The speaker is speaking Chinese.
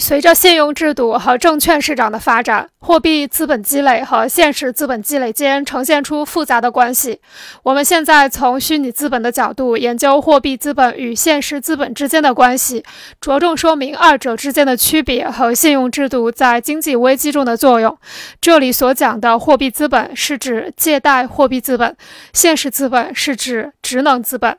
随着信用制度和证券市场的发展货币资本积累和现实资本积累间呈现出复杂的关系。我们现在从虚拟资本的角度研究货币资本与现实资本之间的关系着重说明二者之间的区别和信用制度在经济危机中的作用。这里所讲的货币资本是指借贷货币资本现实资本是指职能资本。